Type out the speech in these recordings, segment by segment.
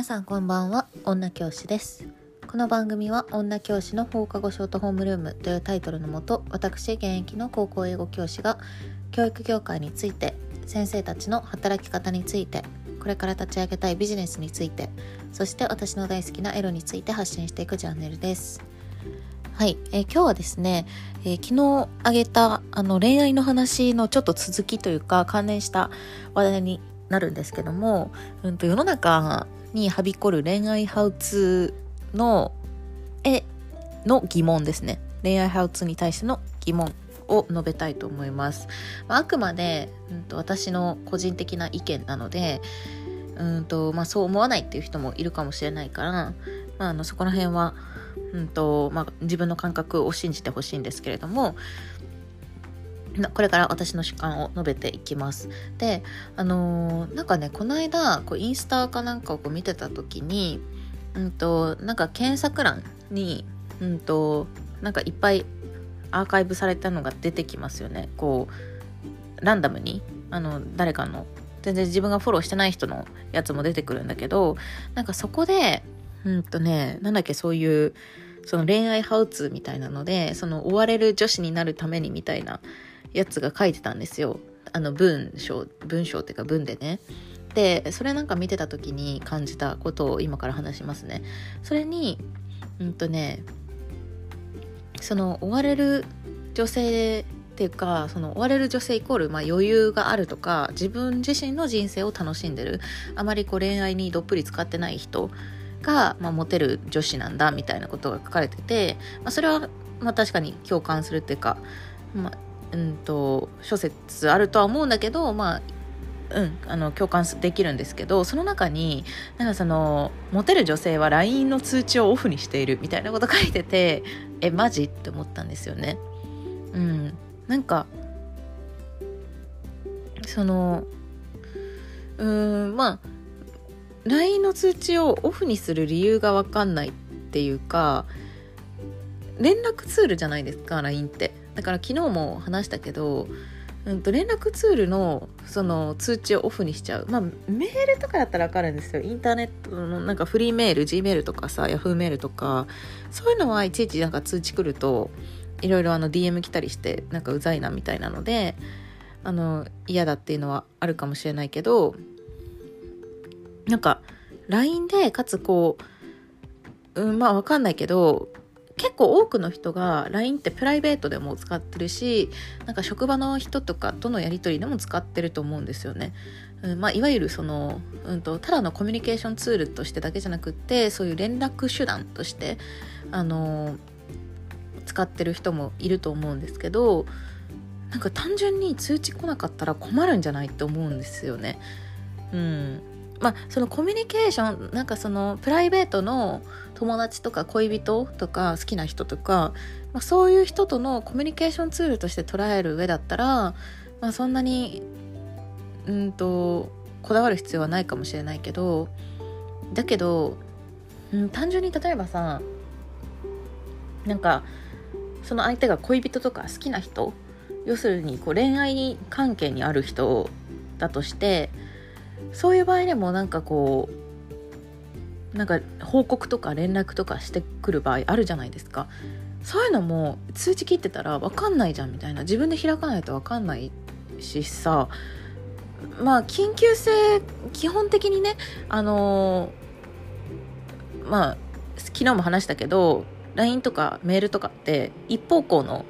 皆さんこんばんは。女教師です。この番組は女教師の放課後ショートホームルームというタイトルのもと私現役の高校英語教師が教育業界について先生たちの働き方についてこれから立ち上げたいビジネスについてそして私の大好きなエロについて発信していくチャンネルです。はい、えー、今日はですね、えー、昨日あげたあの恋愛の話のちょっと続きというか関連した話題になるんですけども、うん、と世の中にはびこる恋愛ハウツーの絵の疑問ですね。恋愛ハウツーに対しての疑問を述べたいと思います、まあ、あくまで、うんと、私の個人的な意見なのでうんと、まあ、そう思わないっていう人もいるかもしれないから、まあ、あのそこら辺は、うんとまあ、自分の感覚を信じてほしいんですけれどもこれから私の主観を述べていきます。で、あのー、なんかね、この間、こうインスタかなんかをこう見てた時に、うんと、なんか検索欄に、うんと、なんかいっぱいアーカイブされたのが出てきますよね。こう、ランダムに、あの、誰かの、全然自分がフォローしてない人のやつも出てくるんだけど、なんかそこで、うんとね、なんだっけ、そういう、その恋愛ハウツーみたいなので、その追われる女子になるためにみたいな、やつが書いてたんですよ。あの文章文章っていうか文でね。でそれなんか見てた時に感じたことを今から話しますね。それにうんとねその追われる女性っていうかその追われる女性イコール、まあ、余裕があるとか自分自身の人生を楽しんでる。あまりこう恋愛にどっぷり使ってない人が、まあ、モテる女子なんだみたいなことが書かれてて、まあ、それは、まあ、確かに共感するっていうか、まあ、うんと諸説あるとは思うんだけどまあうんあの共感できるんですけどその中になんかそのモテる女性は LINE の通知をオフにしているみたいなこと書いててえマジ？って思ったんですよね。うん、なんかそのうんまあ LINE の通知をオフにする理由が分かんないっていうか連絡ツールじゃないですか LINE って。だから昨日も話したけど、うんと、連絡ツールのその通知をオフにしちゃう。まあメールとかだったら分かるんですよ。インターネットのなんかフリーメール G メールとかさ Yahoo メールとかそういうのはいちいちなんか通知来るといろいろあの DM 来たりしてなんかうざいなみたいなのであの嫌だっていうのはあるかもしれないけどなんか LINE でかつこう、うん、まあ分かんないけど結構多くの人が LINE ってプライベートでも使ってるしなんか職場の人とかとのやり取りでも使ってると思うんですよね。うんまあ、いわゆるその、うんと、ただのコミュニケーションツールとしてだけじゃなくってそういう連絡手段としてあの使ってる人もいると思うんですけどなんか単純に通知来なかったら困るんじゃないって思うんですよね。うん、まあそのコミュニケーションなんかそのプライベートの友達とか恋人とか好きな人とか、まあ、そういう人とのコミュニケーションツールとして捉える上だったら、まあ、そんなにうんとこだわる必要はないかもしれないけどだけど、うん、単純に例えばさなんかその相手が恋人とか好きな人要するにこう恋愛関係にある人だとしてそういう場合でもなんかこうなんか報告とか連絡とかしてくる場合あるじゃないですか。そういうのも通知切ってたら分かんないじゃんみたいな。自分で開かないと分かんないしさ。まあ緊急性基本的にねあのー、まあ昨日も話したけど LINE とかメールとかって一方向の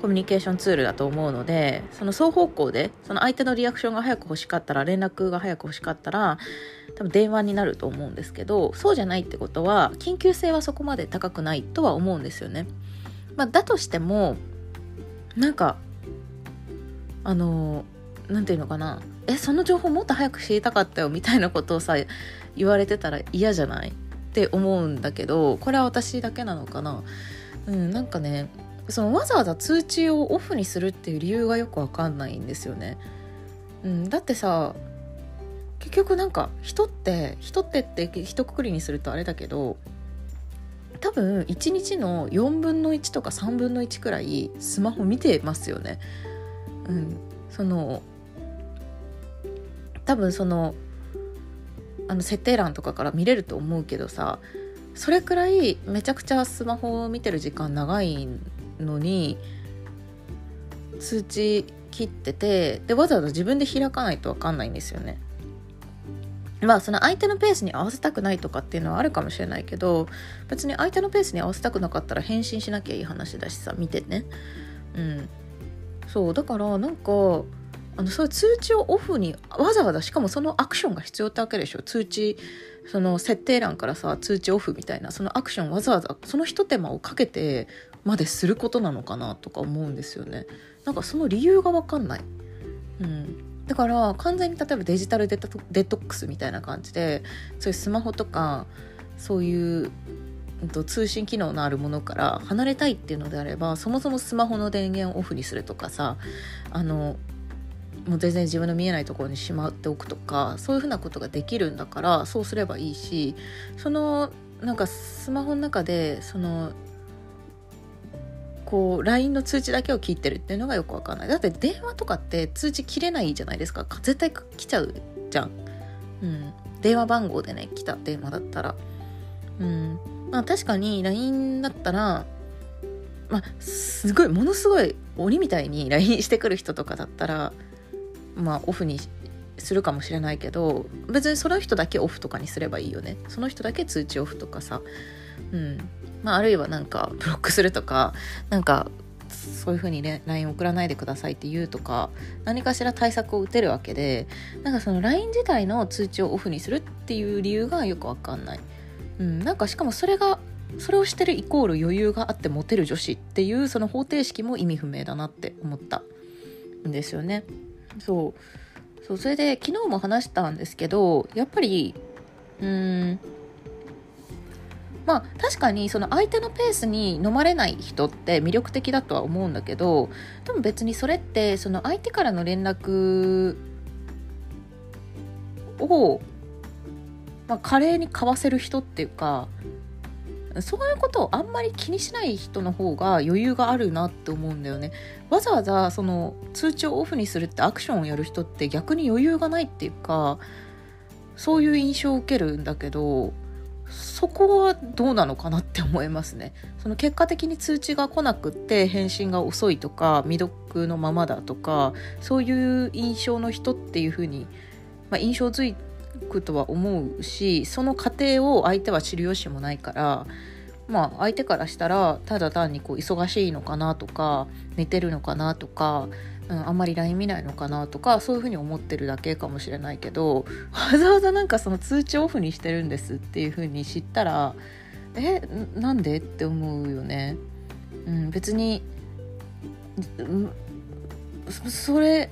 コミュニケーションツールだと思うのでその双方向でその相手のリアクションが早く欲しかったら連絡が早く欲しかったら多分電話になると思うんですけどそうじゃないってことは緊急性はそこまで高くないとは思うんですよね。まあ、だとしてもなんかあの何て言うのかなえその情報もっと早く知りたかったよみたいなことをさ言われてたら嫌じゃないって思うんだけどこれは私だけなのかなうんなんかねそのわざわざ通知をオフにするっていう理由がよくわかんないんですよね。うん、だってさ結局なんか人って人ってって一括りにするとあれだけど多分1日の4分の1とか3分の1くらいスマホ見てますよね。うん、その多分そのあの設定欄とかから見れると思うけどさそれくらいめちゃくちゃスマホを見てる時間長いんのに通知切っててでわざわざ自分で開かないと分かんないんですよね。まあその相手のペースに合わせたくないとかっていうのはあるかもしれないけど別に相手のペースに合わせたくなかったら返信しなきゃいい話だしさ見てね。うん。そうだからなんかあのそういう通知をオフにわざわざしかもそのアクションが必要ってわけでしょ。通知その設定欄からさ通知オフみたいなそのアクションわざわざそのひと手間をかけてまですることなのかなとか思うんですよね。なんかその理由が分かんない、うん、だから完全に例えばデジタルデトデトックスみたいな感じでそういうスマホとかそういう通信機能のあるものから離れたいっていうのであればそもそもスマホの電源をオフにするとかさあのもう全然自分の見えないところにしまっておくとかそういうふうなことができるんだからそうすればいいしそのなんかスマホの中でそのこう LINE の通知だけを切ってるっていうのがよくわかんない。だって電話とかって通知切れないじゃないですか絶対来ちゃうじゃん、うん、電話番号でね来た電話だったら。うん。まあ確かに LINE だったらまあすごいものすごい鬼みたいに LINE してくる人とかだったらまあオフにするかもしれないけど別にその人だけオフとかにすればいいよね。その人だけ通知オフとかさ。うん。まああるいはなんかブロックするとかなんかそういう風に LINE 送らないでくださいって言うとか何かしら対策を打てるわけでなんかその LINE 自体の通知をオフにするっていう理由がよくわかんない、うん、なんかしかもそれがそれをしてるイコール余裕があってモテる女子っていうその方程式も意味不明だなって思ったんですよね。そう。そうそれで昨日も話したんですけどやっぱりうんまあ確かにその相手のペースに飲まれない人って魅力的だとは思うんだけどでも別にそれってその相手からの連絡を、まあ、華麗に交わせる人っていうかそういうことをあんまり気にしない人の方が余裕があるなって思うんだよね。わざわざその通知をオフにするってアクションをやる人って逆に余裕がないっていうかそういう印象を受けるんだけどそこはどうなのかなって思いますね。その結果的に通知が来なくって返信が遅いとか未読のままだとかそういう印象の人っていうふうに、まあ、印象づいくとは思うしその過程を相手は知る由もないからまあ相手からしたらただ単にこう忙しいのかなとか寝てるのかなとか、うん、あんまり LINE 見ないのかなとかそういうふうに思ってるだけかもしれないけどわざわざなんかその通知オフにしてるんですっていうふうに知ったらえなんでって思うよね。うん、別にそれ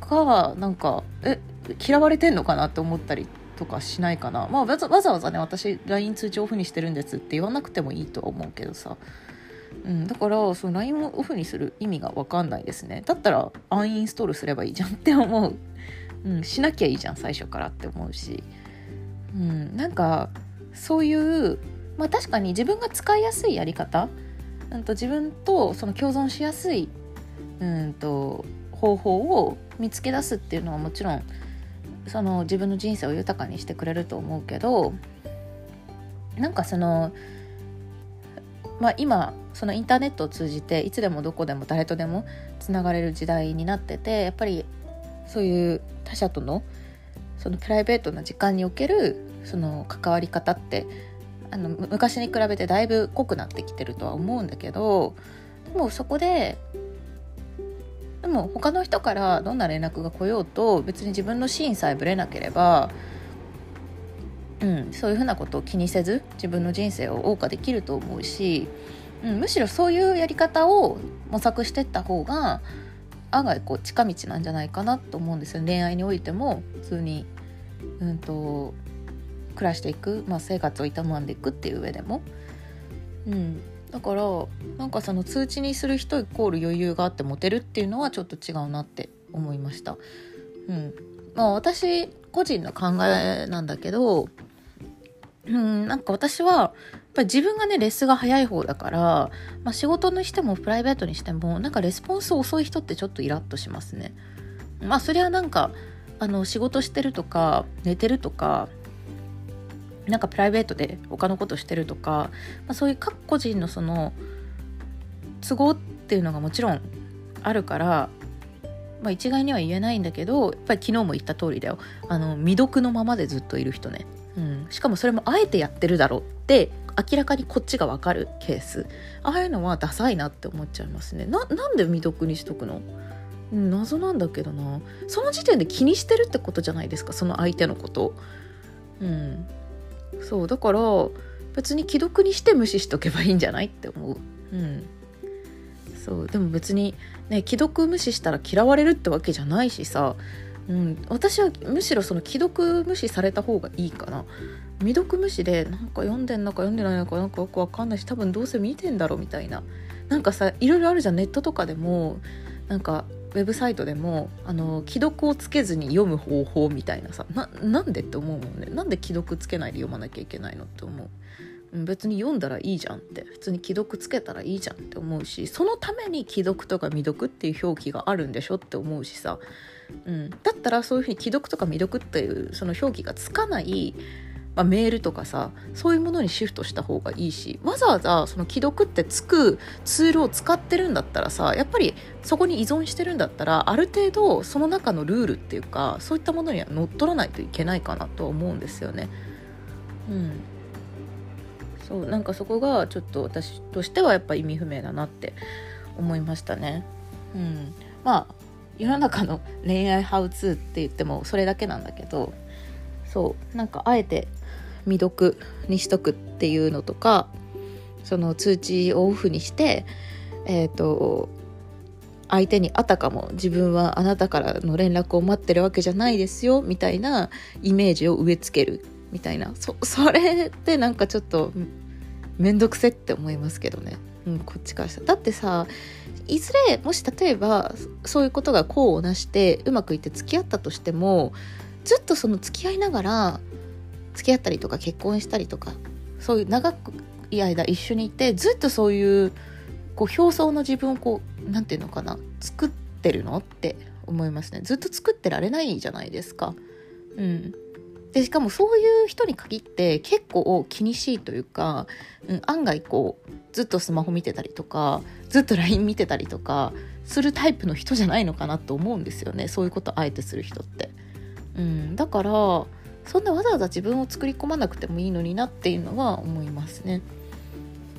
がなんかえ嫌われてんのかなって思ったりとかしないかな、まあ、わざわざね私 LINE 通知オフにしてるんですって言わなくてもいいとは思うけどさ、うん、だからその LINE をオフにする意味が分かんないですね。だったらアンインストールすればいいじゃん って思う、うん、しなきゃいいじゃん最初からって思うし、うん、なんかそういうまあ確かに自分が使いやすいやり方、うんと自分とその共存しやすいうんと方法を見つけ出すっていうのはもちろんその自分の人生を豊かにしてくれると思うけどなんかそのまあ今そのインターネットを通じていつでもどこでも誰とでもつながれる時代になっててやっぱりそういう他者とのそのプライベートな時間におけるその関わり方ってあの昔に比べてだいぶ濃くなってきてるとは思うんだけどでもそこででも他の人からどんな連絡が来ようと別に自分のシーンさえぶれなければ、うん、そういうふうなことを気にせず自分の人生を謳歌できると思うし、うん、むしろそういうやり方を模索してった方が案外こう近道なんじゃないかなと思うんですよ恋愛においても普通に、うんと、暮らしていく、まあ、生活を営んでいくっていう上でも。うんだからなんかその通知にする人イコール余裕があってモテるっていうのはちょっと違うなって思いました。うんまあ、私個人の考えなんだけど、うん、なんか私はぱ自分がねレスが早い方だから、まあ、仕事にしてもプライベートにしてもなんかレスポンス遅い人ってちょっとイラッとしますね。まあそれはなんかあの仕事してるとか寝てるとかなんかプライベートで他のことしてるとか、まあ、そういう各個人のその都合っていうのがもちろんあるからまあ、一概には言えないんだけどやっぱり昨日も言った通りだよあの未読のままでずっといる人ね、うん、しかもそれもあえてやってるだろうって明らかにこっちが分かるケース。ああいうのはダサいなって思っちゃいますね。ななんで未読にしとくの？謎なんだけどな。その時点で気にしてるってことじゃないですか？その相手のこと。うん。そうだから別に既読にして無視しとけばいいんじゃないって思う。うん。そうでも別にね既読無視したら嫌われるってわけじゃないしさ、うん、私はむしろその既読無視された方がいいかな。未読無視でなんか読んでんのか読んでないのかなんかよくわかんないし多分どうせ見てんだろうみたいな。なんかさいろいろあるじゃんネットとかでもなんかウェブサイトでもあの既読をつけずに読む方法みたいなさ。ななんでって思うもんね。なんで既読つけないで読まなきゃいけないのって思う。別に読んだらいいじゃんって。普通に既読つけたらいいじゃんって思うしそのために既読とか未読っていう表記があるんでしょって思うしさ、うん、だったらそういうふうに既読とか未読っていうその表記がつかないまあ、メールとかさそういうものにシフトした方がいいしわざわざその既読ってつくツールを使ってるんだったらさやっぱりそこに依存してるんだったらある程度その中のルールっていうかそういったものには乗っ取らないといけないかなと思うんですよね。うんそうなんかそこがちょっと私としてはやっぱ意味不明だなって思いましたね。うん、まあ世の中の恋愛ハウツーって言ってもそれだけなんだけどそうなんかあえて未読にしとくっていうのとかその通知をオフにしてえっ、ー、と相手にあたかも自分はあなたからの連絡を待ってるわけじゃないですよみたいなイメージを植え付けるみたいな。そそれってなんかちょっと面倒くせって思いますけどね、うん、こっちからしたら。だってさいずれもし例えばそういうことが功をなしてうまくいって付き合ったとしてもずっとその付き合いながら付き合ったりとか結婚したりとかそういう長くい間一緒にいてずっとそういうこう表層の自分をこう何て言うのかな作ってるのって思いますねずっと作ってられないじゃないですか。うん、でしかもそういう人に限って結構気にしいというか、うん、案外こうずっとスマホ見てたりとかずっと LINE 見てたりとかするタイプの人じゃないのかなと思うんですよねそういうことあえてする人って。うん、だからそんなわざわざ自分を作り込まなくてもいいのになっていうのは思いますね。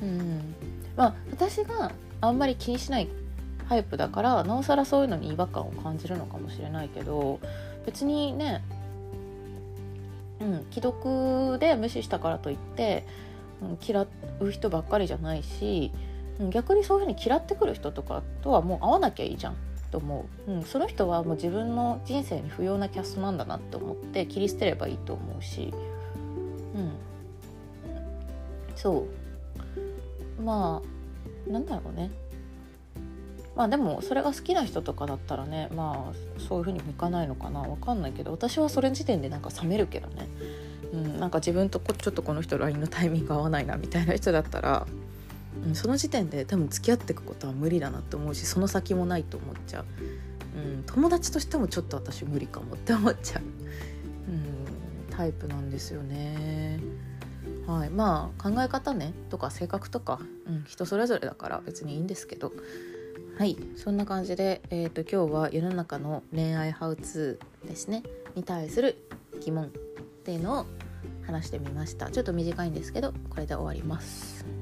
うん、まあ私があんまり気にしないタイプだからなおさらそういうのに違和感を感じるのかもしれないけど別にねうん、既読で無視したからといって、うん、嫌う人ばっかりじゃないし、うん、逆にそういうふうに嫌ってくる人とかとはもう会わなきゃいいじゃん。と思う、うん、その人はもう自分の人生に不要なキャストなんだなって思って切り捨てればいいと思うし、うん、そう。まあなんだろうね。まあでもそれが好きな人とかだったらねまあそういう風にもいかないのかな。わかんないけど私はそれ時点でなんか冷めるけどね、うん、なんか自分とこちょっとこの人 LINE のタイミング合わないなみたいな人だったら、うん、その時点で多分付き合っていくことは無理だなって思うしその先もないと思っちゃう、うん、友達としてもちょっと私無理かもって思っちゃう、うん、タイプなんですよね。はい、まあ考え方ねとか性格とか、うん、人それぞれだから別にいいんですけど。はいそんな感じで、えーと、今日は世の中の恋愛ハウツーですね。に対する疑問っていうのを話してみました。ちょっと短いんですけどこれで終わります。